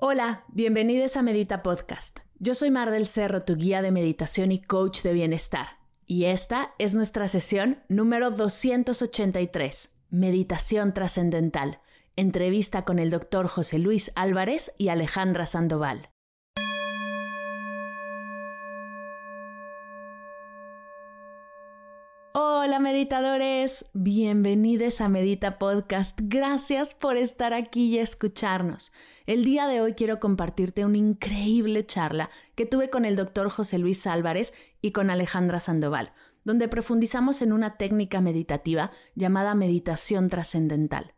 Hola, bienvenidos a Medita Podcast. Yo soy Mar del Cerro, tu guía de meditación y coach de bienestar. Y esta es nuestra sesión número 283, Meditación Trascendental, entrevista con el doctor José Luis Álvarez y Alejandra Sandoval. Hola meditadores, bienvenidos a Medita Podcast. Gracias por estar aquí y escucharnos. El día de hoy quiero compartirte una increíble charla que tuve con el doctor José Luis Álvarez y con Alejandra Sandoval, donde profundizamos en una técnica meditativa llamada meditación trascendental.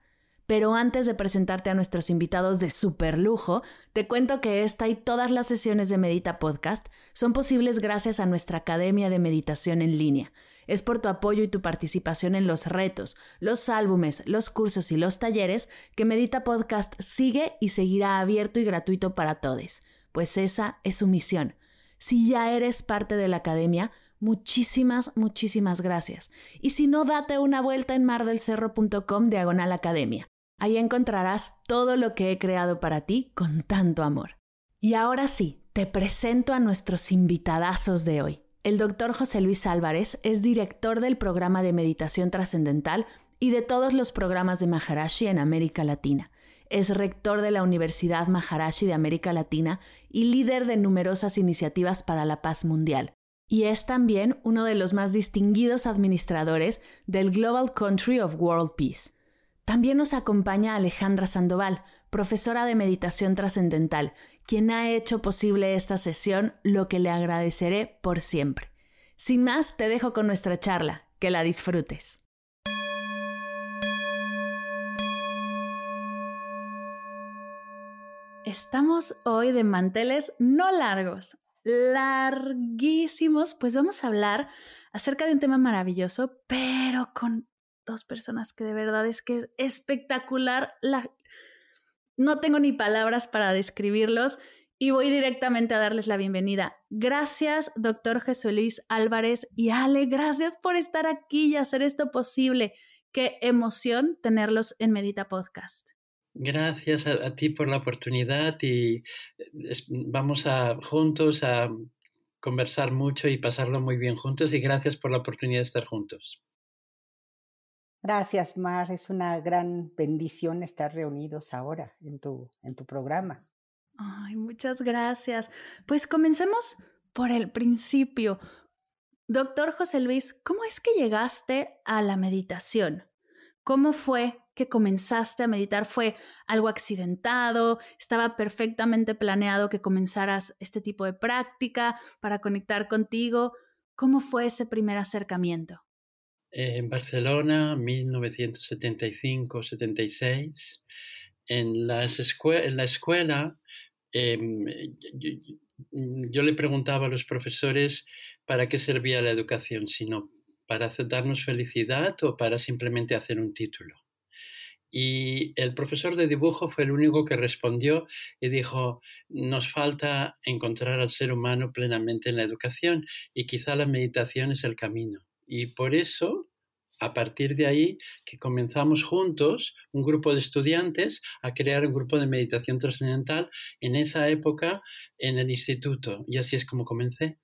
Pero antes de presentarte a nuestros invitados de super lujo, te cuento que esta y todas las sesiones de Medita Podcast son posibles gracias a nuestra Academia de Meditación en línea. Es por tu apoyo y tu participación en los retos, los álbumes, los cursos y los talleres que Medita Podcast sigue y seguirá abierto y gratuito para todos, pues esa es su misión. Si ya eres parte de la Academia, muchísimas, muchísimas gracias. Y si no, date una vuelta en mardelcerro.com diagonal academia. Ahí encontrarás todo lo que he creado para ti con tanto amor. Y ahora sí, te presento a nuestros invitadazos de hoy. El doctor José Luis Álvarez es director del programa de meditación trascendental y de todos los programas de Maharashi en América Latina. Es rector de la Universidad Maharashi de América Latina y líder de numerosas iniciativas para la paz mundial. Y es también uno de los más distinguidos administradores del Global Country of World Peace. También nos acompaña Alejandra Sandoval, profesora de meditación trascendental, quien ha hecho posible esta sesión, lo que le agradeceré por siempre. Sin más, te dejo con nuestra charla. Que la disfrutes. Estamos hoy de manteles no largos, larguísimos, pues vamos a hablar acerca de un tema maravilloso, pero con dos personas que de verdad es que es espectacular. La... No tengo ni palabras para describirlos y voy directamente a darles la bienvenida. Gracias, doctor Jesús Luis Álvarez y Ale, gracias por estar aquí y hacer esto posible. Qué emoción tenerlos en Medita Podcast. Gracias a, ti por la oportunidad y vamos a juntos a conversar mucho y pasarlo muy bien juntos y gracias por la oportunidad de estar juntos. Gracias, Mar. Es una gran bendición estar reunidos ahora en tu, en tu programa. Ay, muchas gracias. Pues comencemos por el principio. Doctor José Luis, ¿cómo es que llegaste a la meditación? ¿Cómo fue que comenzaste a meditar? ¿Fue algo accidentado? ¿Estaba perfectamente planeado que comenzaras este tipo de práctica para conectar contigo? ¿Cómo fue ese primer acercamiento? En Barcelona, 1975-76. En, en la escuela em, yo, le preguntaba a los profesores para qué servía la educación, sino para darnos felicidad o para simplemente hacer un título. Y el profesor de dibujo fue el único que respondió y dijo, nos falta encontrar al ser humano plenamente en la educación y quizá la meditación es el camino. Y por eso, a partir de ahí, que comenzamos juntos, un grupo de estudiantes, a crear un grupo de meditación trascendental en esa época en el instituto. Y así es como comencé.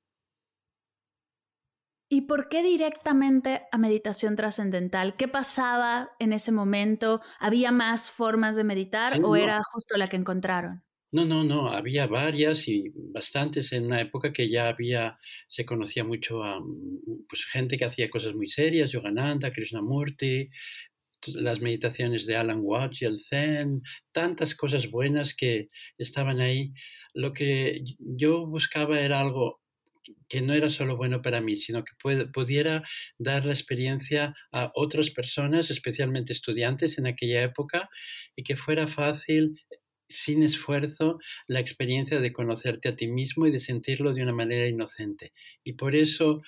¿Y por qué directamente a meditación trascendental? ¿Qué pasaba en ese momento? ¿Había más formas de meditar o era justo la que encontraron? No, no, no, había varias y bastantes en una época que ya había, se conocía mucho a mm, pues, gente que hacía cosas muy serias, Yogananda, Krishnamurti, las meditaciones de Alan Watts y el Zen, tantas cosas buenas que estaban ahí. Lo que yo buscaba era algo que no era solo bueno para mí, sino que pudiera dar la experiencia a otras personas, especialmente estudiantes en aquella época, y que fuera fácil sin esfuerzo la experiencia de conocerte a ti mismo y de sentirlo de una manera inocente. Y por eso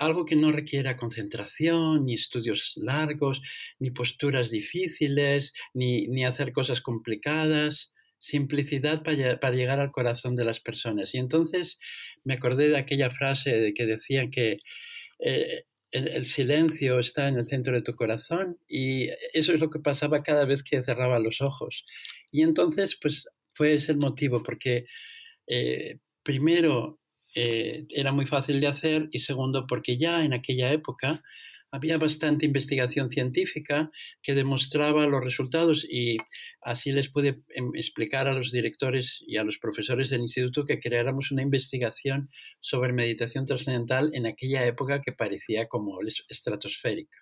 algo que no requiera concentración, ni estudios largos, ni posturas difíciles, ni, hacer cosas complicadas, simplicidad para, llegar al corazón de las personas. Y entonces me acordé de aquella frase de que decían que eh, el, silencio está en el centro de tu corazón y eso es lo que pasaba cada vez que cerraba los ojos. Y entonces, pues fue ese el motivo, porque eh, primero eh, era muy fácil de hacer y segundo porque ya en aquella época había bastante investigación científica que demostraba los resultados y así les pude em, explicar a los directores y a los profesores del instituto que creáramos una investigación sobre meditación trascendental en aquella época que parecía como estratosférica.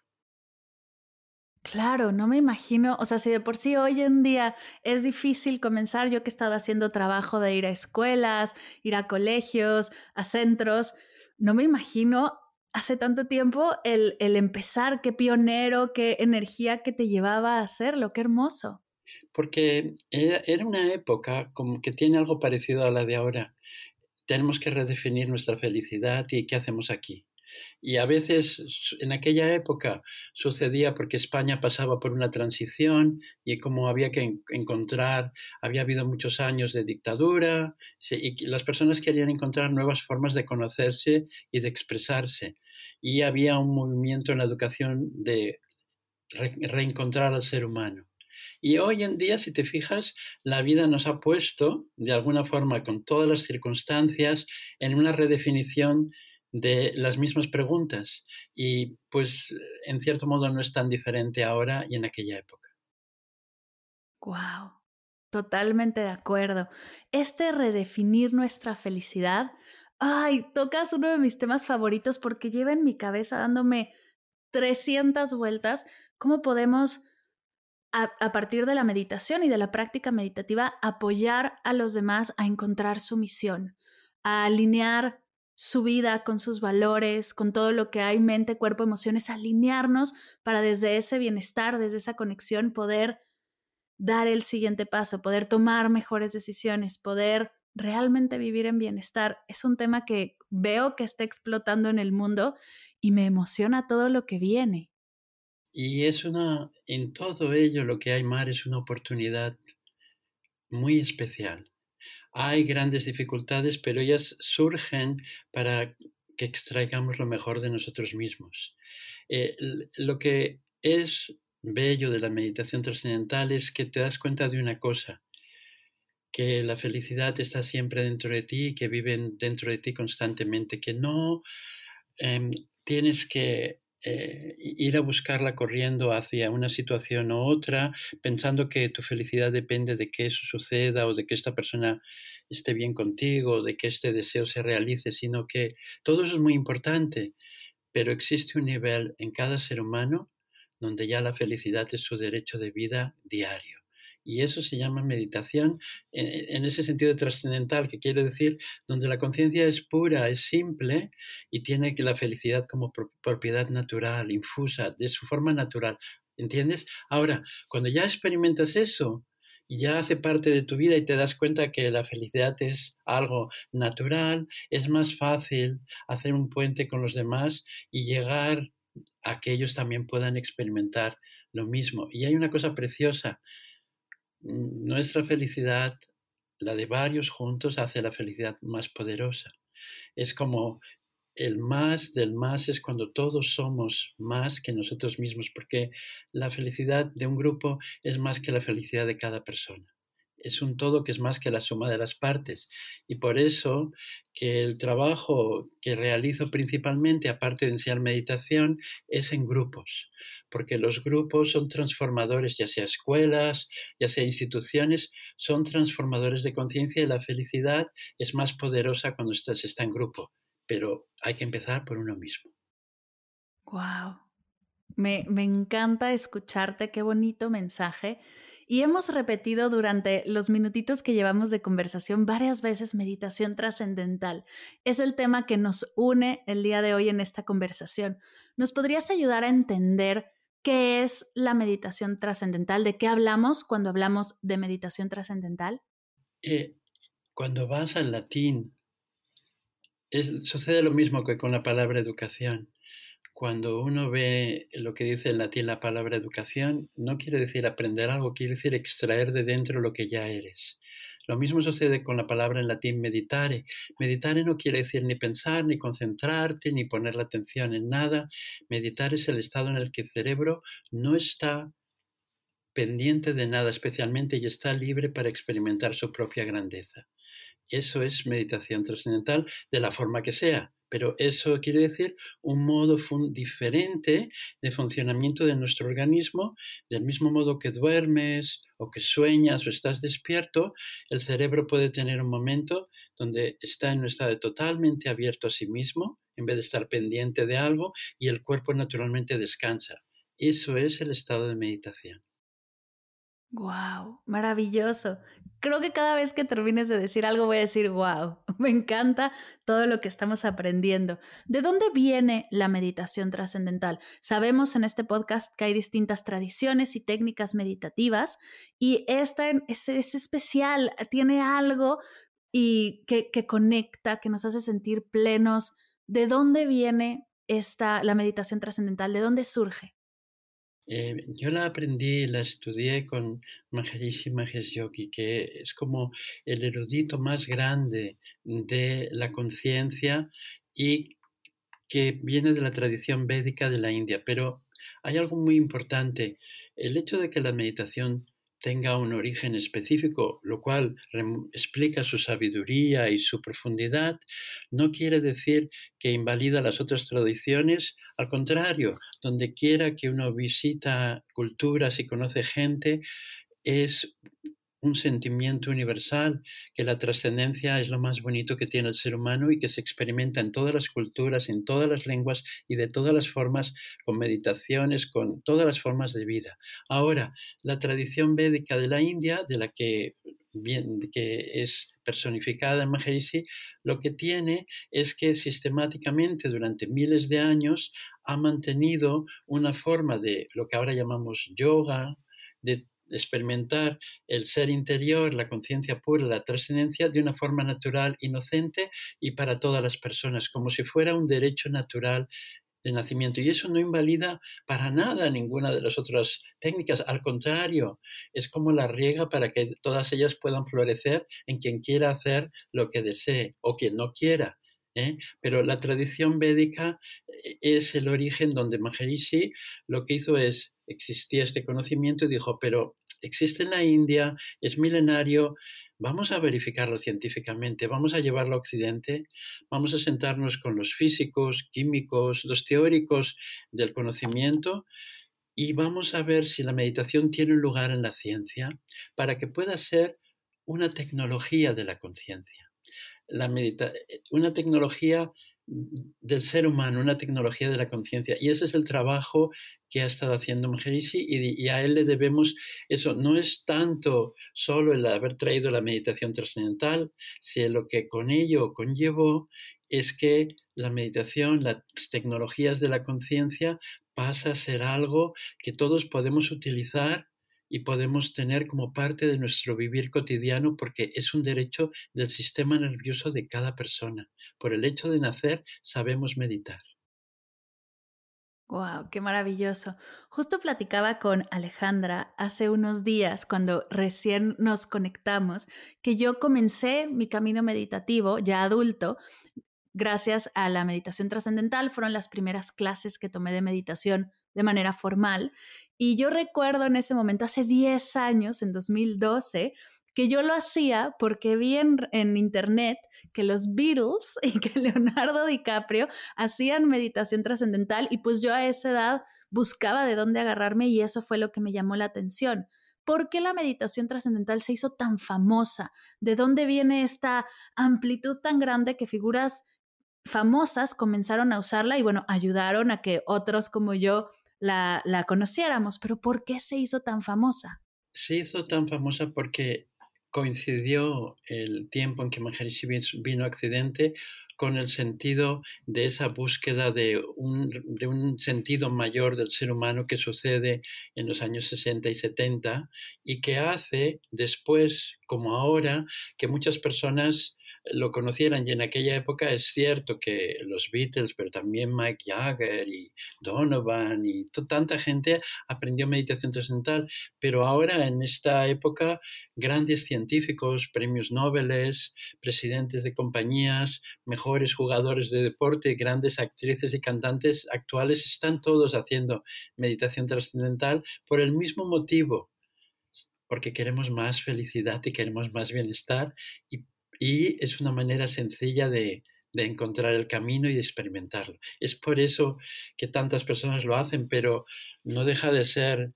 Claro, no me imagino, o sea, si de por sí hoy en día es difícil comenzar, yo que he estado haciendo trabajo de ir a escuelas, ir a colegios, a centros, no me imagino hace tanto tiempo el, el empezar, qué pionero, qué energía que te llevaba a hacerlo, qué hermoso. Porque era, una época como que tiene algo parecido a la de ahora. Tenemos que redefinir nuestra felicidad y qué hacemos aquí. Y a veces en aquella época sucedía porque España pasaba por una transición y como había que encontrar, había habido muchos años de dictadura y las personas querían encontrar nuevas formas de conocerse y de expresarse. Y había un movimiento en la educación de reencontrar al ser humano. Y hoy en día, si te fijas, la vida nos ha puesto, de alguna forma, con todas las circunstancias, en una redefinición de las mismas preguntas y pues en cierto modo no es tan diferente ahora y en aquella época. Wow, totalmente de acuerdo. Este redefinir nuestra felicidad, ay, tocas uno de mis temas favoritos porque lleva en mi cabeza dándome 300 vueltas cómo podemos a, a, partir de la meditación y de la práctica meditativa apoyar a los demás a encontrar su misión, a alinear su vida, con sus valores, con todo lo que hay, mente, cuerpo, emociones, alinearnos para desde ese bienestar, desde esa conexión, poder dar el siguiente paso, poder tomar mejores decisiones, poder realmente vivir en bienestar. Es un tema que veo que está explotando en el mundo y me emociona todo lo que viene. Y es una, en todo ello lo que hay, Mar, es una oportunidad muy especial hay grandes dificultades, pero ellas surgen para que extraigamos lo mejor de nosotros mismos. Eh, lo que es bello de la meditación trascendental es que te das cuenta de una cosa, que la felicidad está siempre dentro de ti, que vive dentro de ti constantemente, que no em, tienes que eh, ir a buscarla corriendo hacia una situación u otra, pensando que tu felicidad depende de que eso suceda o de que esta persona esté bien contigo, de que este deseo se realice, sino que todo eso es muy importante, pero existe un nivel en cada ser humano donde ya la felicidad es su derecho de vida diario. Y eso se llama meditación en, ese sentido trascendental, que quiere decir donde la conciencia es pura, es simple y tiene la felicidad como propiedad natural, infusa, de su forma natural. ¿Entiendes? Ahora, cuando ya experimentas eso ya hace parte de tu vida y te das cuenta que la felicidad es algo natural, es más fácil hacer un puente con los demás y llegar a que ellos también puedan experimentar lo mismo. Y hay una cosa preciosa nuestra felicidad, la de varios juntos, hace la felicidad más poderosa. Es como el más del más es cuando todos somos más que nosotros mismos, porque la felicidad de un grupo es más que la felicidad de cada persona es un todo que es más que la suma de las partes. Y por eso que el trabajo que realizo principalmente, aparte de enseñar meditación, es en grupos, porque los grupos son transformadores, ya sea escuelas, ya sea instituciones, son transformadores de conciencia y la felicidad es más poderosa cuando se está en grupo, pero hay que empezar por uno mismo. ¡Wow! Me, me encanta escucharte, qué bonito mensaje. Y hemos repetido durante los minutitos que llevamos de conversación varias veces meditación trascendental. Es el tema que nos une el día de hoy en esta conversación. ¿Nos podrías ayudar a entender qué es la meditación trascendental? ¿De qué hablamos cuando hablamos de meditación trascendental? Eh, cuando vas al latín, sucede lo mismo que con la palabra educación cuando uno ve lo que dice en latín la palabra educación, no quiere decir aprender algo, quiere decir extraer de dentro lo que ya eres. Lo mismo sucede con la palabra en latín meditare. Meditare no quiere decir ni pensar, ni concentrarte, ni poner la atención en nada. Meditar es el estado en el que el cerebro no está pendiente de nada especialmente y está libre para experimentar su propia grandeza. Eso es meditación trascendental de la forma que sea, pero eso quiere decir un modo diferente de funcionamiento de nuestro organismo, del mismo modo que duermes o que sueñas o estás despierto, el cerebro puede tener un momento donde está en un estado totalmente abierto a sí mismo, en vez de estar pendiente de algo, y el cuerpo naturalmente descansa. Eso es el estado de meditación. Wow, maravilloso. Creo que cada vez que termines de decir algo voy a decir, wow, me encanta todo lo que estamos aprendiendo. ¿De dónde viene la meditación trascendental? Sabemos en este podcast que hay distintas tradiciones y técnicas meditativas y esta es, es especial, tiene algo y que, que conecta, que nos hace sentir plenos. ¿De dónde viene esta, la meditación trascendental? ¿De dónde surge? Eh, yo la aprendí, la estudié con Maharishi Mahesh Yogi, que es como el erudito más grande de la conciencia y que viene de la tradición védica de la India. Pero hay algo muy importante, el hecho de que la meditación tenga un origen específico, lo cual explica su sabiduría y su profundidad, no quiere decir que invalida las otras tradiciones, al contrario, donde quiera que uno visita culturas y conoce gente, es un sentimiento universal, que la trascendencia es lo más bonito que tiene el ser humano y que se experimenta en todas las culturas, en todas las lenguas y de todas las formas, con meditaciones, con todas las formas de vida. Ahora, la tradición védica de la India, de la que, bien, que es personificada en Maharishi, lo que tiene es que sistemáticamente durante miles de años ha mantenido una forma de lo que ahora llamamos yoga, de experimentar el ser interior, la conciencia pura, la trascendencia de una forma natural, inocente y para todas las personas, como si fuera un derecho natural de nacimiento. Y eso no invalida para nada ninguna de las otras técnicas, al contrario, es como la riega para que todas ellas puedan florecer en quien quiera hacer lo que desee o quien no quiera. ¿Eh? Pero la tradición védica eh, es el origen donde Maharishi lo que hizo es, existía este conocimiento y dijo, pero existe en la India, es milenario, vamos a verificarlo científicamente, vamos a llevarlo a Occidente, vamos a sentarnos con los físicos, químicos, los teóricos del conocimiento y vamos a ver si la meditación tiene un lugar en la ciencia para que pueda ser una tecnología de la conciencia la medita eh, una tecnología del ser humano, una tecnología de la conciencia. Y ese es el trabajo que ha estado haciendo Maharishi y, a él le debemos eso. No es tanto solo el haber traído la meditación trascendental, sino lo que con ello conllevó es que la meditación, las tecnologías de la conciencia pasa a ser algo que todos podemos utilizar y podemos tener como parte de nuestro vivir cotidiano porque es un derecho del sistema nervioso de cada persona. Por el hecho de nacer sabemos meditar. Wow, qué maravilloso. Justo platicaba con Alejandra hace unos días cuando recién nos conectamos que yo comencé mi camino meditativo ya adulto gracias a la meditación trascendental. Fueron las primeras clases que tomé de meditación de manera formal y yo recuerdo en ese momento, hace 10 años, en 2012, que yo lo hacía porque vi en, internet que los Beatles y que Leonardo DiCaprio hacían meditación trascendental y pues yo a esa edad buscaba de dónde agarrarme y eso fue lo que me llamó la atención. ¿Por qué la meditación trascendental se hizo tan famosa? ¿De dónde viene esta amplitud tan grande que figuras famosas comenzaron a usarla y bueno, ayudaron a que otros como yo la, conociéramos, pero ¿por qué se hizo tan famosa? Se hizo tan famosa porque coincidió el tiempo en que Maharishi vino a Occidente con el sentido de esa búsqueda de un, de un, sentido mayor del ser humano que sucede en los años 60 y 70 y que hace después, como ahora, que muchas personas lo conocieran. Y en aquella época es cierto que los Beatles, pero también Mike Jagger y Donovan y tanta gente aprendió meditación trascendental. Pero ahora, en esta época, grandes científicos, premios Nobel, presidentes de compañías, mejores jugadores de deporte, grandes actrices y cantantes actuales están todos haciendo meditación trascendental por el mismo motivo porque queremos más felicidad y queremos más bienestar y, es una manera sencilla de, de encontrar el camino y de experimentarlo. Es por eso que tantas personas lo hacen, pero no deja de ser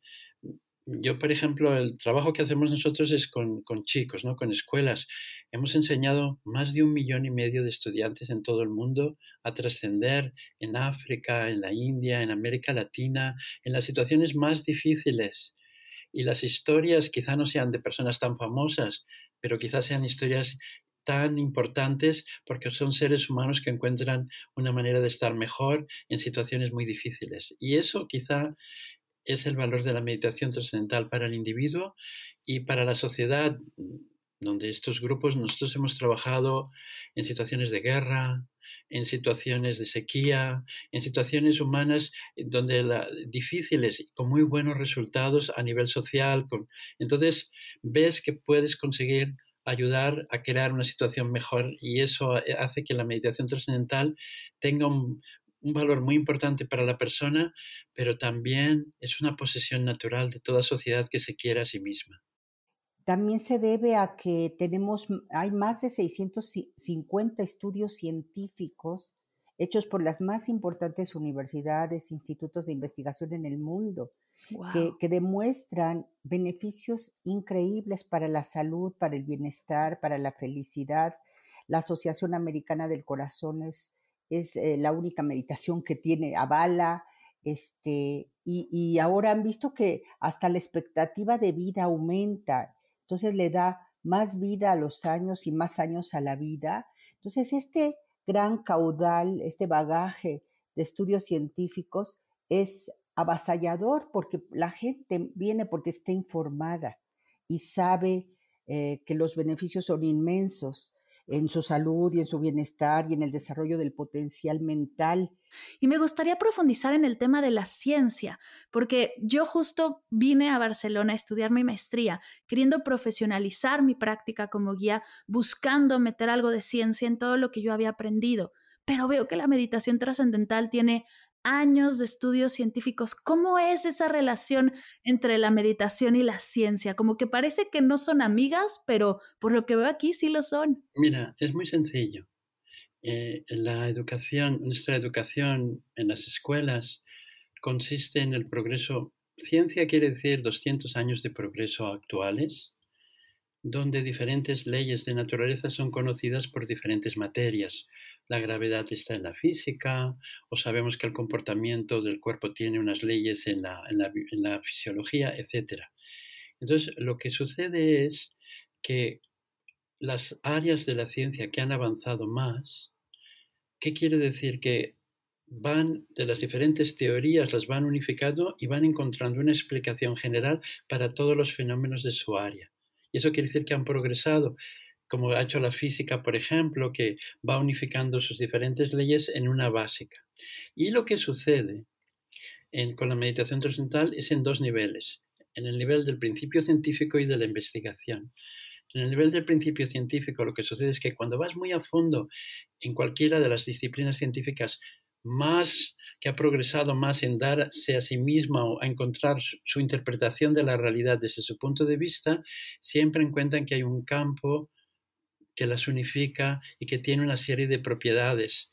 yo, por ejemplo, el trabajo que hacemos nosotros es con, chicos, ¿no? con escuelas. Hemos enseñado más de un millón y medio de estudiantes en todo el mundo a trascender en África, en la India, en América Latina, en las situaciones más difíciles. Y las historias quizá no sean de personas tan famosas, pero quizás sean historias tan importantes porque son seres humanos que encuentran una manera de estar mejor en situaciones muy difíciles. Y eso quizá es el valor de la meditación trascendental para el individuo y para la sociedad, donde estos grupos nosotros hemos trabajado en situaciones de guerra, en situaciones de sequía, en situaciones humanas donde la, difíciles con muy buenos resultados a nivel social. entonces ves que puedes conseguir ayudar a crear una situación mejor y eso hace que la meditación trascendental tenga un, un valor muy importante para la persona, pero también es una posesión natural de toda sociedad que se quiere a sí misma. También se debe a que tenemos, hay más de 650 estudios científicos hechos por las más importantes universidades, institutos de investigación en el mundo, que, que, demuestran beneficios increíbles para la salud, para el bienestar, para la felicidad. La Asociación Americana del Corazón es es eh, la única meditación que tiene avala, este, y, y, ahora han visto que hasta la expectativa de vida aumenta, entonces le da más vida a los años y más años a la vida. Entonces, este gran caudal, este bagaje de estudios científicos es avasallador porque la gente viene porque está informada y sabe eh, que los beneficios son inmensos en su salud y en su bienestar y en el desarrollo del potencial mental. Y me gustaría profundizar en el tema de la ciencia, porque yo justo vine a Barcelona a estudiar mi maestría, queriendo profesionalizar mi práctica como guía, buscando meter algo de ciencia en todo lo que yo había aprendido. Pero veo que la meditación trascendental tiene años de estudios científicos. ¿Cómo es esa relación entre la meditación y la ciencia? Como que parece que no son amigas, pero por lo que veo aquí sí lo son. Mira, es muy sencillo. Eh, la educación, nuestra educación en las escuelas consiste en el progreso. Ciencia quiere decir 200 años de progreso actuales, donde diferentes leyes de naturaleza son conocidas por diferentes materias la gravedad está en la física, o sabemos que el comportamiento del cuerpo tiene unas leyes en la, en la, fisiología, etc. Entonces, lo que sucede es que las áreas de la ciencia que han avanzado más, ¿qué quiere decir? Que van de las diferentes teorías, las van unificando y van encontrando una explicación general para todos los fenómenos de su área. Y eso quiere decir que han progresado como ha hecho la física, por ejemplo, que va unificando sus diferentes leyes en una básica. Y lo que sucede con la meditación trascendental es en dos niveles, en el nivel del principio científico y de la investigación. En el nivel del principio científico lo que sucede es que cuando vas muy a fondo en cualquiera de las disciplinas científicas, más que ha progresado más en darse a sí misma o a encontrar su, interpretación de la realidad desde su punto de vista, siempre encuentran que hay un campo que las unifica y que tiene una serie de propiedades.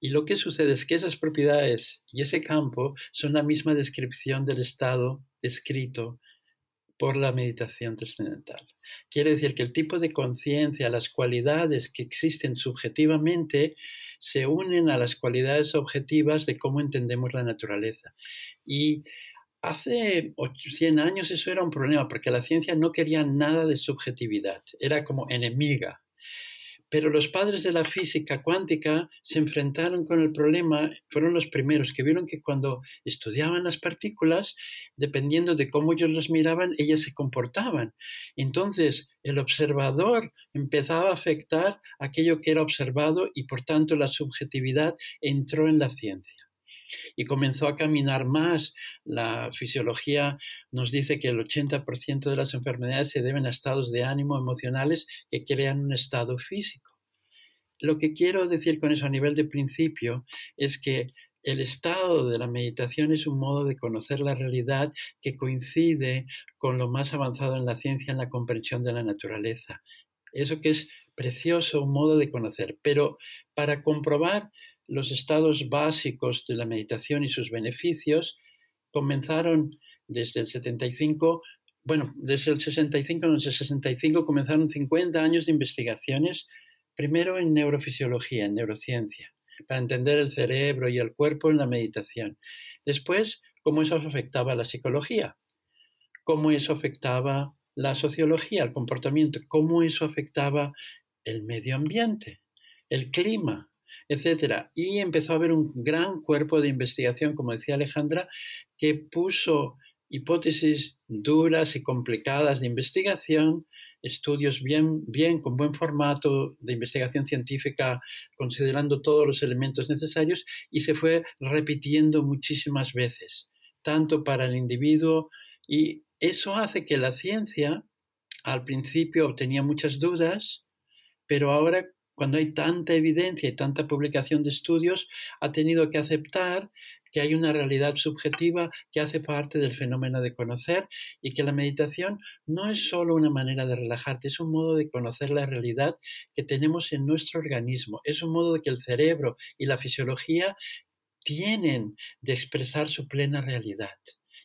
Y lo que sucede es que esas propiedades y ese campo son la misma descripción del estado descrito por la meditación trascendental. Quiere decir que el tipo de conciencia, las cualidades que existen subjetivamente, se unen a las cualidades objetivas de cómo entendemos la naturaleza. Y hace 100 años eso era un problema porque la ciencia no quería nada de subjetividad, era como enemiga pero los padres de la física cuántica se enfrentaron con el problema, fueron los primeros que vieron que cuando estudiaban las partículas, dependiendo de cómo ellos las miraban, ellas se comportaban. Entonces, el observador empezaba a afectar aquello que era observado y por tanto la subjetividad entró en la ciencia y comenzó a caminar más. La fisiología nos dice que el 80% de las enfermedades se deben a estados de ánimo emocionales que crean un estado físico. Lo que quiero decir con eso a nivel de principio es que el estado de la meditación es un modo de conocer la realidad que coincide con lo más avanzado en la ciencia en la comprensión de la naturaleza. Eso que es precioso, un modo de conocer. Pero para comprobar los estados básicos de la meditación y sus beneficios, comenzaron desde el 75, bueno, desde el 65, no, el 65 comenzaron 50 años de investigaciones, primero en neurofisiología, en neurociencia para entender el cerebro y el cuerpo en la meditación. Después, cómo eso afectaba a la psicología, cómo eso afectaba la sociología, el comportamiento, cómo eso afectaba el medio ambiente, el clima, etc. Y empezó a haber un gran cuerpo de investigación, como decía Alejandra, que puso hipótesis duras y complicadas de investigación estudios bien, bien, con buen formato de investigación científica, considerando todos los elementos necesarios, y se fue repitiendo muchísimas veces, tanto para el individuo, y eso hace que la ciencia al principio tenía muchas dudas, pero ahora cuando hay tanta evidencia y tanta publicación de estudios, ha tenido que aceptar que hay una realidad subjetiva que hace parte del fenómeno de conocer y que la meditación no es solo una manera de relajarte, es un modo de conocer la realidad que tenemos en nuestro organismo, es un modo de que el cerebro y la fisiología tienen de expresar su plena realidad.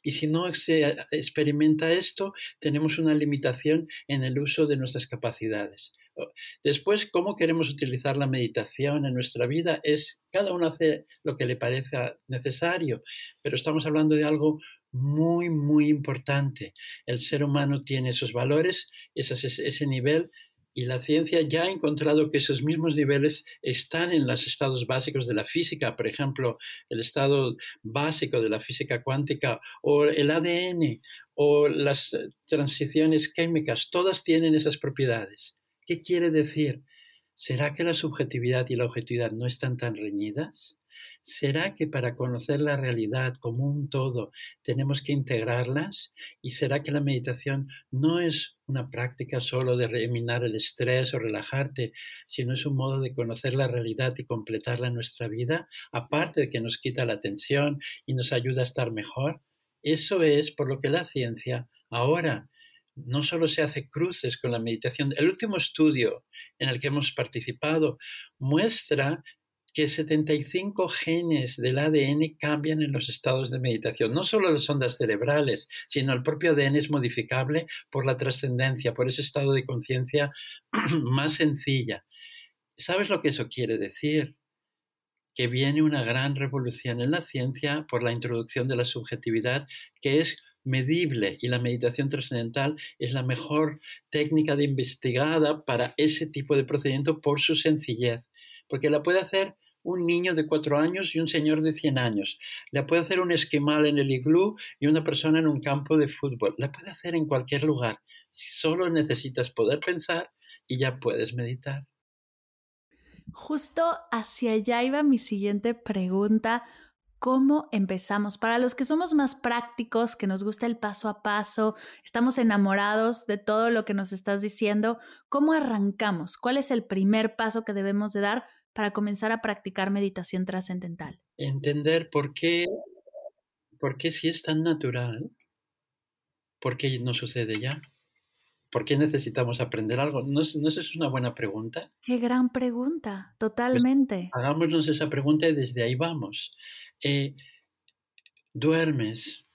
Y si no se experimenta esto, tenemos una limitación en el uso de nuestras capacidades. Después, cómo queremos utilizar la meditación en nuestra vida es cada uno hace lo que le parezca necesario, pero estamos hablando de algo muy, muy importante. El ser humano tiene esos valores, ese, nivel, y la ciencia ya ha encontrado que esos mismos niveles están en los estados básicos de la física, por ejemplo, el estado básico de la física cuántica o el ADN o las transiciones químicas, todas tienen esas propiedades. ¿Qué quiere decir? ¿Será que la subjetividad y la objetividad no están tan reñidas? ¿Será que para conocer la realidad como un todo tenemos que integrarlas? ¿Y será que la meditación no es una práctica solo de eliminar el estrés o relajarte, sino es un modo de conocer la realidad y completarla en nuestra vida, aparte de que nos quita la tensión y nos ayuda a estar mejor? Eso es por lo que la ciencia ahora no solo se hace cruces con la meditación. El último estudio en el que hemos participado muestra que 75 genes del ADN cambian en los estados de meditación. No solo las ondas cerebrales, sino el propio ADN es modificable por la trascendencia, por ese estado de conciencia más sencilla. ¿Sabes lo que eso quiere decir? Que viene una gran revolución en la ciencia por la introducción de la subjetividad, que es medible y la meditación trascendental es la mejor técnica de investigada para ese tipo de procedimiento por su sencillez, porque la puede hacer un niño de cuatro años y un señor de cien años. La puede hacer un esquimal en el iglú y una persona en un campo de fútbol. La puede hacer en cualquier lugar. Si solo necesitas poder pensar y ya puedes meditar. Justo hacia allá iba mi siguiente pregunta ¿Cómo empezamos? Para los que somos más prácticos, que nos gusta el paso a paso, estamos enamorados de todo lo que nos estás diciendo, ¿cómo arrancamos? ¿Cuál es el primer paso que debemos de dar para comenzar a practicar meditación trascendental? Entender por qué, por qué si es tan natural, por qué no sucede ya. ¿Por qué necesitamos aprender algo? ¿No, ¿No es una buena pregunta? Qué gran pregunta, pues totalmente. hagámonos esa pregunta y desde ahí vamos. Eh, duermes,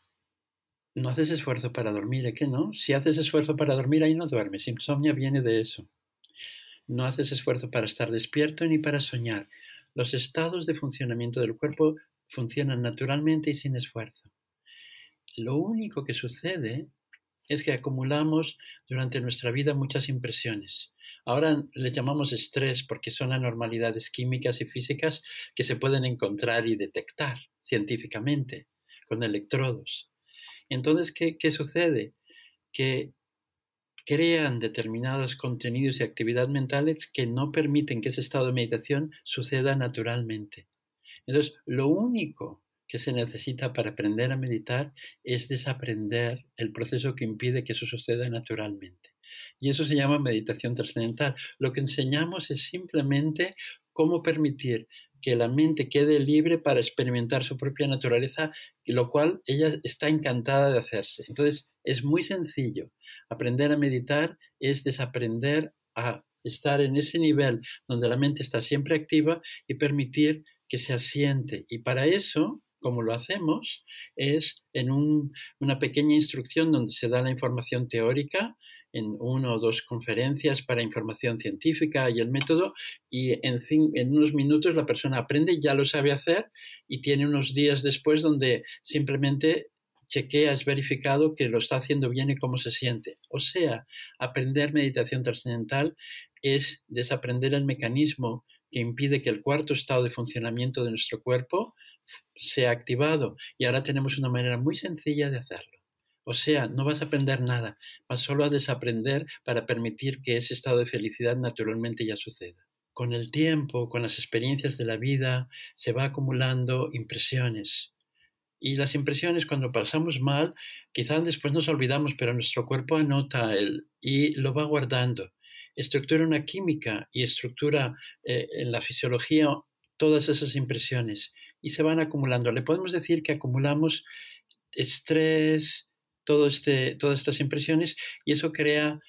no haces esfuerzo para dormir, ¿eh que no? Si haces esfuerzo para dormir, ahí no duermes. Insomnia viene de eso. No haces esfuerzo para estar despierto ni para soñar. Los estados de funcionamiento del cuerpo funcionan naturalmente y sin esfuerzo. Lo único que sucede es que acumulamos durante nuestra vida muchas impresiones. Ahora le llamamos estrés porque son anormalidades químicas y físicas que se pueden encontrar y detectar científicamente con electrodos. Entonces, ¿qué, qué sucede? Que crean determinados contenidos y actividades mentales que no permiten que ese estado de meditación suceda naturalmente. Entonces, lo único que se necesita para aprender a meditar es desaprender el proceso que impide que eso suceda naturalmente. Y eso se llama meditación trascendental. Lo que enseñamos es simplemente cómo permitir que la mente quede libre para experimentar su propia naturaleza, lo cual ella está encantada de hacerse. Entonces, es muy sencillo. Aprender a meditar es desaprender a estar en ese nivel donde la mente está siempre activa y permitir que se asiente. Y para eso, como lo hacemos, es en una pequeña instrucción donde se da la información teórica, en una o dos conferencias para información científica y el método y en, en unos minutos la persona aprende, ya lo sabe hacer y tiene unos días después donde simplemente chequea, es verificado que lo está haciendo bien y cómo se siente. O sea, aprender meditación trascendental es desaprender el mecanismo que impide que el cuarto estado de funcionamiento de nuestro cuerpo sea activado y ahora tenemos una manera muy sencilla de hacerlo. O sea, no vas a aprender nada, vas solo a desaprender para permitir que ese estado de felicidad naturalmente ya suceda. Con el tiempo, con las experiencias de la vida, se va acumulando impresiones. Y las impresiones cuando pasamos mal, quizás después nos olvidamos, pero nuestro cuerpo anota el, y lo va guardando. Estructura una química y estructura eh, en la fisiología todas esas impresiones y se van acumulando. Le podemos decir que acumulamos estrés, todo este, todas estas impresiones y eso crea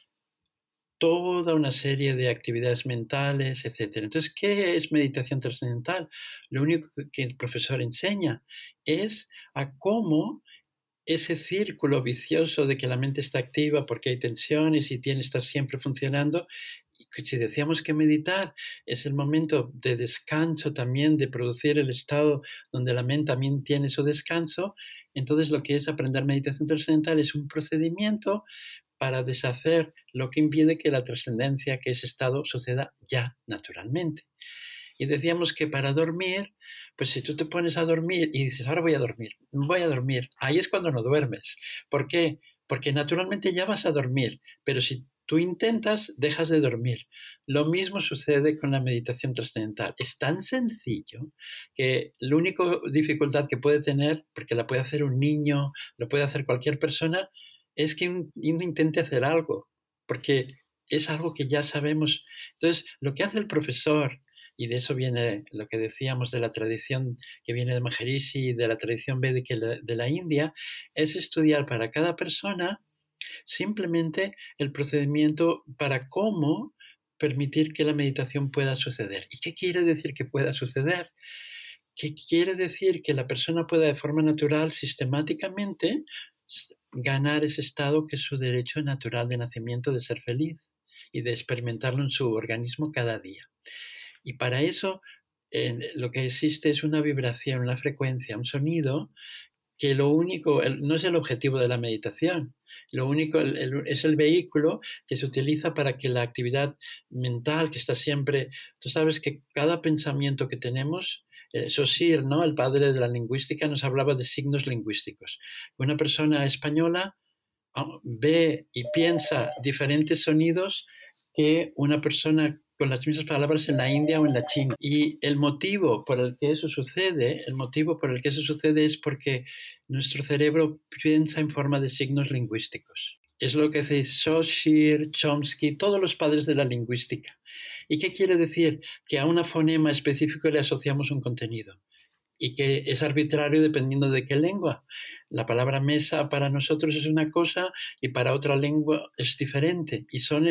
toda una serie de actividades mentales, etc. Entonces, ¿qué es meditación trascendental? Lo único que el profesor enseña es a cómo ese círculo vicioso de que la mente está activa porque hay tensiones y tiene que estar siempre funcionando, si decíamos que meditar es el momento de descanso también, de producir el estado donde la mente también tiene su descanso, entonces, lo que es aprender meditación trascendental es un procedimiento para deshacer lo que impide que la trascendencia, que ese estado, suceda ya naturalmente. Y decíamos que para dormir, pues si tú te pones a dormir y dices, ahora voy a dormir, voy a dormir, ahí es cuando no duermes. ¿Por qué? Porque naturalmente ya vas a dormir, pero si tú intentas, dejas de dormir. Lo mismo sucede con la meditación trascendental. Es tan sencillo que la única dificultad que puede tener, porque la puede hacer un niño, lo puede hacer cualquier persona, es que uno intente hacer algo, porque es algo que ya sabemos. Entonces, lo que hace el profesor, y de eso viene lo que decíamos de la tradición que viene de Maharishi, de la tradición védica de la India, es estudiar para cada persona simplemente el procedimiento para cómo permitir que la meditación pueda suceder. ¿Y qué quiere decir que pueda suceder? ¿Qué quiere decir que la persona pueda de forma natural, sistemáticamente, ganar ese estado que es su derecho natural de nacimiento de ser feliz y de experimentarlo en su organismo cada día. Y para eso lo que existe es una vibración, una frecuencia, un sonido que lo único, no es el objetivo de la meditación, lo único es el vehículo que se utiliza para que la actividad mental que está siempre, tú sabes que cada pensamiento que tenemos, eh, Saussure, ¿no? el padre de la lingüística, nos hablaba de signos lingüísticos. Una persona española ah, ve y piensa diferentes sonidos que una persona con las mismas palabras en la India o en la China. Y el motivo por el que eso sucede, el motivo por el que eso sucede es porque nuestro cerebro piensa en forma de signos lingüísticos. Es lo que dice Chomsky, todos los padres de la lingüística. ¿Y qué quiere decir? Que a un fonema específico le asociamos un contenido y que es arbitrario dependiendo de qué lengua. La palabra mesa para nosotros es una cosa y para otra lengua es diferente. Y son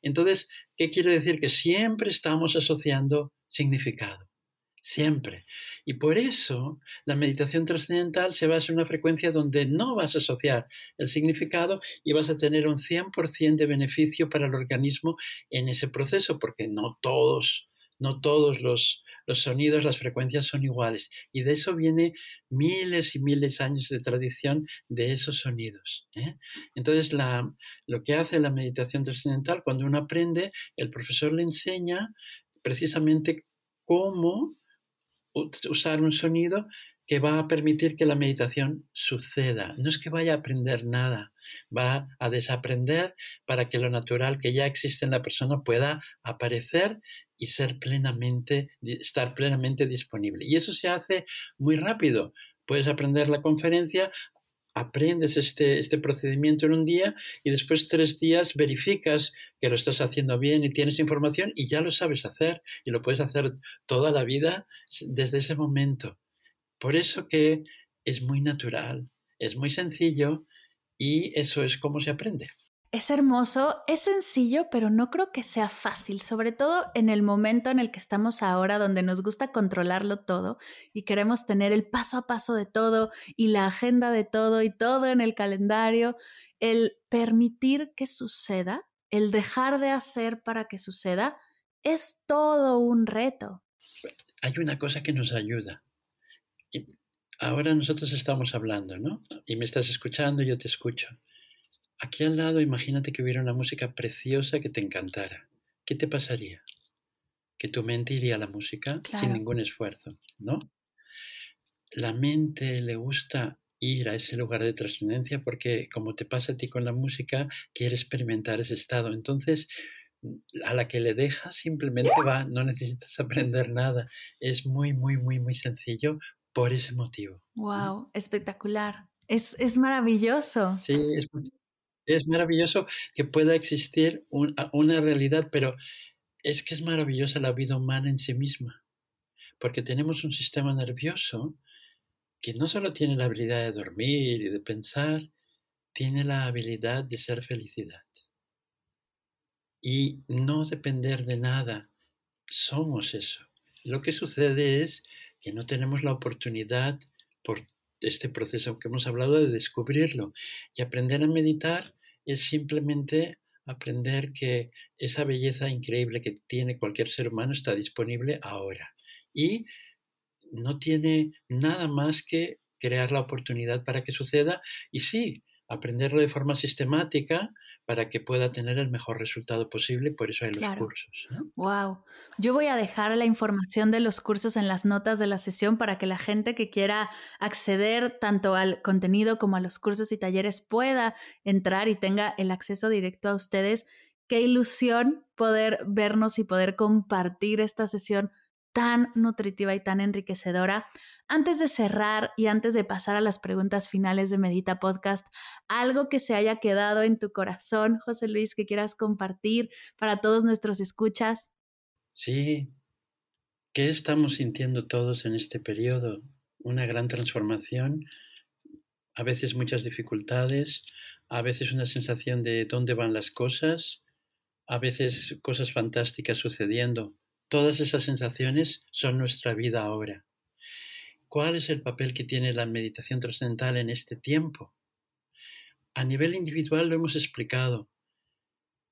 entonces, ¿qué quiere decir? Que siempre estamos asociando significado. Siempre. Y por eso la meditación trascendental se basa en una frecuencia donde no vas a asociar el significado y vas a tener un 100% de beneficio para el organismo en ese proceso, porque no todos, no todos los, los sonidos, las frecuencias son iguales. Y de eso viene miles y miles de años de tradición de esos sonidos. ¿eh? Entonces, la, lo que hace la meditación trascendental, cuando uno aprende, el profesor le enseña precisamente cómo usar un sonido que va a permitir que la meditación suceda. No es que vaya a aprender nada, va a desaprender para que lo natural que ya existe en la persona pueda aparecer y ser plenamente, estar plenamente disponible. Y eso se hace muy rápido. Puedes aprender la conferencia aprendes este, este procedimiento en un día y después tres días verificas que lo estás haciendo bien y tienes información y ya lo sabes hacer y lo puedes hacer toda la vida desde ese momento. Por eso que es muy natural, es muy sencillo y eso es como se aprende. Es hermoso, es sencillo, pero no creo que sea fácil, sobre todo en el momento en el que estamos ahora, donde nos gusta controlarlo todo y queremos tener el paso a paso de todo y la agenda de todo y todo en el calendario. El permitir que suceda, el dejar de hacer para que suceda, es todo un reto. Hay una cosa que nos ayuda. Ahora nosotros estamos hablando, ¿no? Y me estás escuchando, yo te escucho Aquí al lado, imagínate que hubiera una música preciosa que te encantara. ¿Qué te pasaría? Que tu mente iría a la música sin ningún esfuerzo, ¿no? La mente le gusta ir a ese lugar de trascendencia porque, como te pasa a ti con la música, quiere experimentar ese estado. Entonces, a la que le dejas simplemente va, no necesitas aprender nada. Es muy, muy, muy, muy sencillo por ese motivo. ¡Wow! Espectacular. Es, es maravilloso. Sí, es muy, es maravilloso que pueda existir una realidad, pero es que es maravillosa la vida humana en sí misma, porque tenemos un sistema nervioso que no solo tiene la habilidad de dormir y de pensar, tiene la habilidad de ser felicidad. Y no depender de nada, somos eso. Lo que sucede es que no tenemos la oportunidad por este proceso que hemos hablado de descubrirlo. Y aprender a meditar es simplemente aprender que esa belleza increíble que tiene cualquier ser humano está disponible ahora. Y no tiene nada más que crear la oportunidad para que suceda y sí, aprenderlo de forma sistemática para que pueda tener el mejor resultado posible, por eso hay los cursos. Wow. Yo voy a dejar la información de los cursos en las notas de la sesión para que la gente que quiera acceder tanto al contenido como a los cursos y talleres pueda entrar y tenga el acceso directo a ustedes. Qué ilusión poder vernos y poder compartir esta sesión tan nutritiva y tan enriquecedora. Antes de cerrar y antes de pasar a las preguntas finales de Medita Podcast, algo que se haya quedado en tu corazón, José Luis, que quieras compartir para todos nuestros escuchas. Sí, ¿qué estamos sintiendo todos en este periodo? Una gran transformación, a veces muchas dificultades, a veces una sensación de dónde van las cosas, a veces cosas fantásticas sucediendo Todas esas sensaciones son nuestra vida ahora. ¿Cuál es el papel que tiene la meditación trascendental en este tiempo? A nivel individual lo hemos explicado,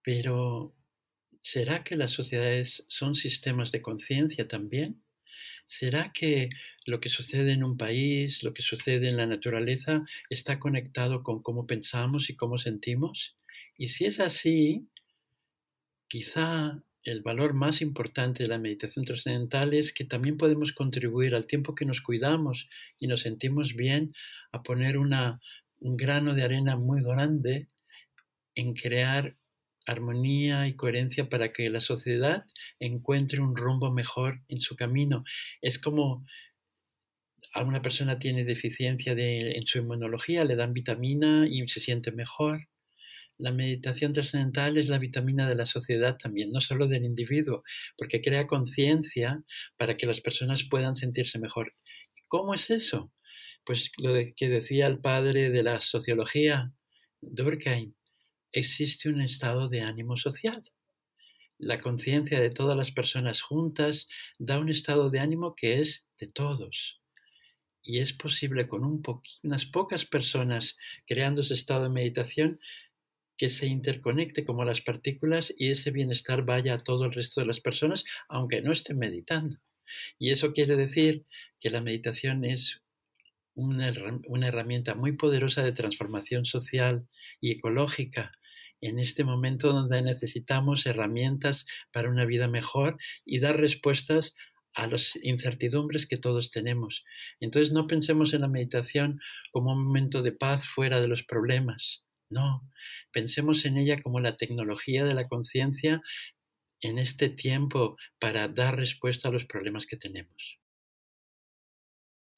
pero ¿será que las sociedades son sistemas de conciencia también? ¿Será que lo que sucede en un país, lo que sucede en la naturaleza, está conectado con cómo pensamos y cómo sentimos? Y si es así, quizá el valor más importante de la meditación trascendental es que también podemos contribuir al tiempo que nos cuidamos y nos sentimos bien a poner una, un grano de arena muy grande en crear armonía y coherencia para que la sociedad encuentre un rumbo mejor en su camino. Es como a una persona tiene deficiencia de, en su inmunología, le dan vitamina y se siente mejor la meditación trascendental es la vitamina de la sociedad también, no solo del individuo, porque crea conciencia para que las personas puedan sentirse mejor. ¿Cómo es eso? Pues lo que decía el padre de la sociología, Durkheim, existe un estado de ánimo social. La conciencia de todas las personas juntas da un estado de ánimo que es de todos. Y es posible con un unas pocas personas creando ese estado de meditación que se interconecte como las partículas y ese bienestar vaya a todo el resto de las personas, aunque no estén meditando. Y eso quiere decir que la meditación es una, herramienta muy poderosa de transformación social y ecológica en este momento donde necesitamos herramientas para una vida mejor y dar respuestas a las incertidumbres que todos tenemos. Entonces no pensemos en la meditación como un momento de paz fuera de los problemas. No, pensemos en ella como la tecnología de la conciencia en este tiempo para dar respuesta a los problemas que tenemos.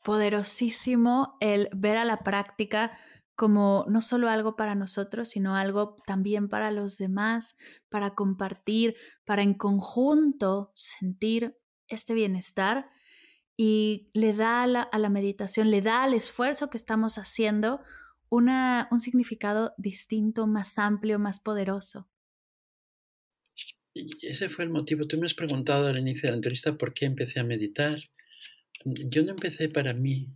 Poderosísimo el ver a la práctica como no solo algo para nosotros, sino algo también para los demás, para compartir, para en conjunto sentir este bienestar y le da a la, meditación, le da al esfuerzo que estamos haciendo un significado distinto, más amplio, más poderoso. ese fue el motivo. Tú me has preguntado al inicio de la entrevista por qué empecé a meditar. Yo no empecé para mí.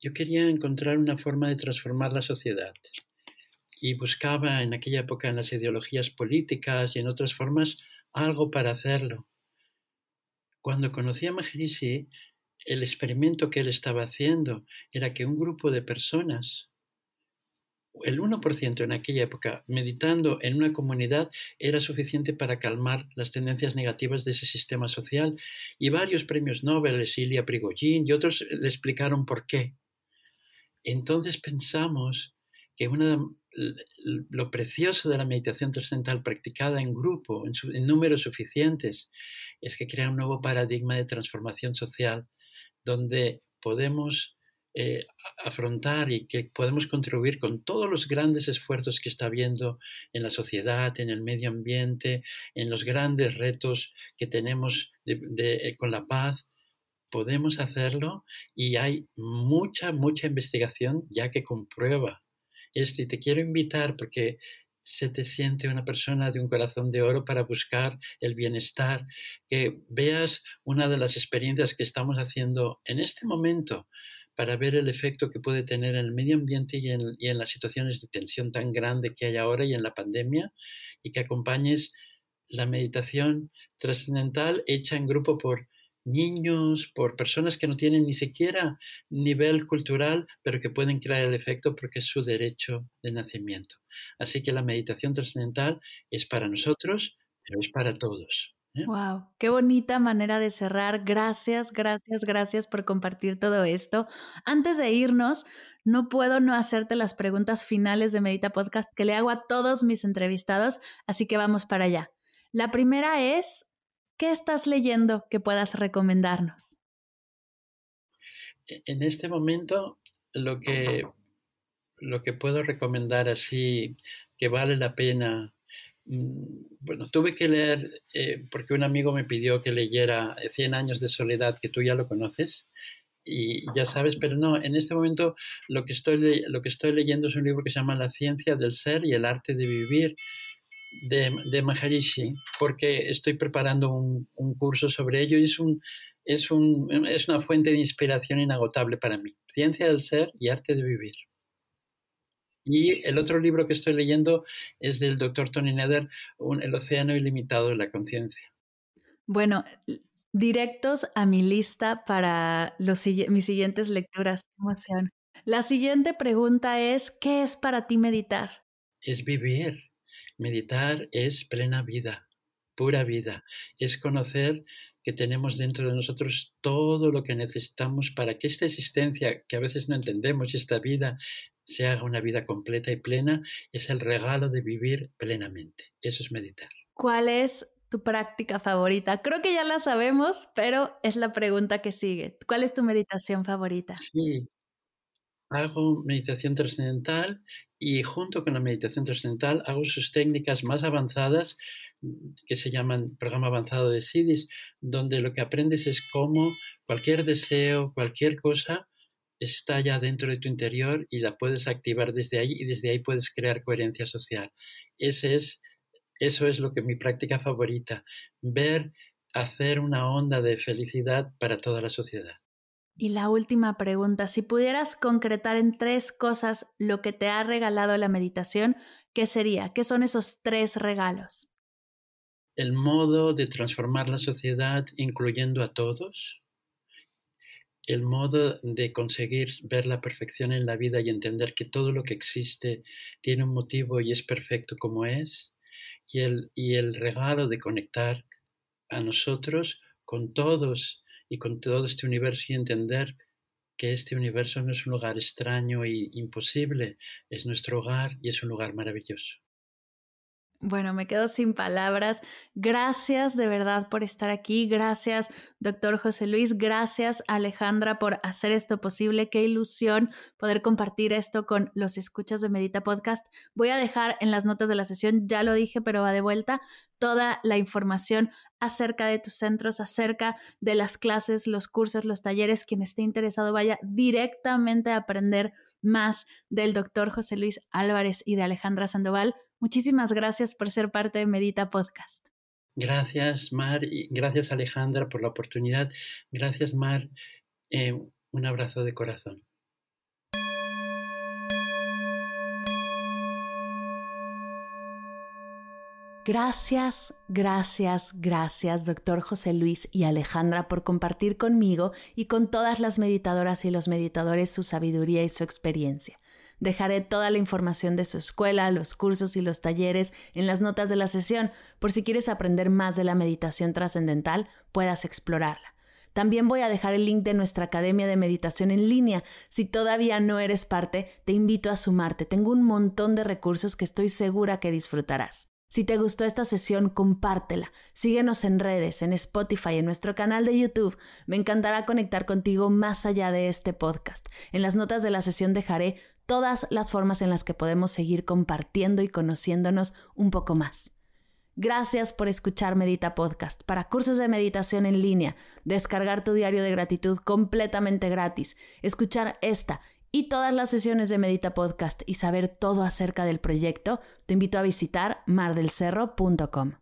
Yo quería encontrar una forma de transformar la sociedad y buscaba en aquella época en las ideologías políticas y en otras formas algo para hacerlo. Cuando conocí a Maharishi, el experimento que él estaba haciendo era que un grupo de personas, el 1% en aquella época, meditando en una comunidad, era suficiente para calmar las tendencias negativas de ese sistema social. Y varios premios Nobel, Silvia Prigogine y otros le explicaron por qué. Entonces pensamos que lo precioso de la meditación trascendental practicada en grupo, en números suficientes, es que crea un nuevo paradigma de transformación social donde podemos eh, afrontar y que podemos contribuir con todos los grandes esfuerzos que está habiendo en la sociedad, en el medio ambiente, en los grandes retos que tenemos eh, con la paz, podemos hacerlo y hay mucha, mucha investigación ya que comprueba esto. Y te quiero invitar porque se te siente una persona de un corazón de oro para buscar el bienestar, que veas una de las experiencias que estamos haciendo en este momento para ver el efecto que puede tener en el medio ambiente y en, las situaciones de tensión tan grande que hay ahora y en la pandemia, y que acompañes la meditación trascendental hecha en grupo por niños, por personas que no tienen ni siquiera nivel cultural, pero que pueden crear el efecto porque es su derecho de nacimiento. Así que la meditación trascendental es para nosotros, pero es para todos. Wow, ¿eh? qué bonita manera de cerrar. Gracias, gracias, gracias por compartir todo esto. Antes de irnos, no puedo no hacerte las preguntas finales de Medita Podcast que le hago a todos mis entrevistados, así que vamos para allá. La primera es, ¿Qué estás leyendo que puedas recomendarnos? E, en este momento, lo que, lo que puedo recomendar así que vale la pena bueno, tuve que leer, eh, porque un amigo me pidió que leyera Cien años de soledad, que tú ya lo conoces, y ya sabes, pero no, en este momento lo que, estoy, lo que estoy leyendo es un libro que se llama La ciencia del ser y el arte de vivir, de, de Maharishi, porque estoy preparando un, curso sobre ello y es, un, es, un, es una fuente de inspiración inagotable para mí. Ciencia del ser y arte de vivir. Y el otro libro que estoy leyendo es del doctor Tony Nether, El océano ilimitado de la conciencia. Bueno, directos a mi lista para los, mis siguientes lecturas. Emoción. La siguiente pregunta es, ¿qué es para ti meditar? Es vivir. Meditar es plena vida, pura vida. Es conocer que tenemos dentro de nosotros todo lo que necesitamos para que esta existencia, que a veces no entendemos, y esta vida se haga una vida completa y plena, es el regalo de vivir plenamente. Eso es meditar. ¿Cuál es tu práctica favorita? Creo que ya la sabemos, pero es la pregunta que sigue. ¿Cuál es tu meditación favorita? Sí, hago meditación trascendental y junto con la meditación trascendental hago sus técnicas más avanzadas que se llaman programa avanzado de SIDIS, donde lo que aprendes es cómo cualquier deseo, cualquier cosa está ya dentro de tu interior y la puedes activar desde ahí y desde ahí puedes crear coherencia social. Ese es, eso es lo que mi práctica favorita, ver hacer una onda de felicidad para toda la sociedad. Y la última pregunta, si pudieras concretar en tres cosas lo que te ha regalado la meditación, ¿qué sería? ¿Qué son esos tres regalos? El modo de transformar la sociedad incluyendo a todos, el modo de conseguir ver la perfección en la vida y entender que todo lo que existe tiene un motivo y es perfecto como es, y el, y regalo de conectar a nosotros con todos y con todo este universo y entender que este universo no es un lugar extraño e imposible, es nuestro hogar y es un lugar maravilloso. Bueno, me quedo sin palabras. Gracias de verdad por estar aquí. Gracias, doctor José Luis. Gracias, Alejandra, por hacer esto posible. Qué ilusión poder compartir esto con los escuchas de Medita Podcast. Voy a dejar en las notas de la sesión, ya lo dije, pero va de vuelta, toda la información acerca de tus centros, acerca de las clases, los cursos, los talleres. Quien esté interesado vaya directamente a aprender más del doctor José Luis Álvarez y de Alejandra Sandoval Muchísimas gracias por ser parte de Medita Podcast. Gracias, Mar, y gracias, Alejandra, por la oportunidad. Gracias, Mar. Eh, un abrazo de corazón. Gracias, gracias, gracias, doctor José Luis y Alejandra, por compartir conmigo y con todas las meditadoras y los meditadores su sabiduría y su experiencia. Dejaré toda la información de su escuela, los cursos y los talleres en las notas de la sesión, por si quieres aprender más de la meditación trascendental, puedas explorarla. También voy a dejar el link de nuestra Academia de Meditación en línea. Si todavía no eres parte, te invito a sumarte. Tengo un montón de recursos que estoy segura que disfrutarás. Si te gustó esta sesión, compártela. Síguenos en redes, en Spotify, en nuestro canal de YouTube. Me encantará conectar contigo más allá de este podcast. En las notas de la sesión dejaré todas las formas en las que podemos seguir compartiendo y conociéndonos un poco más. Gracias por escuchar Medita Podcast. Para cursos de meditación en línea, descargar tu diario de gratitud completamente gratis, escuchar esta y todas las sesiones de Medita Podcast y saber todo acerca del proyecto, te invito a visitar mardelcerro.com.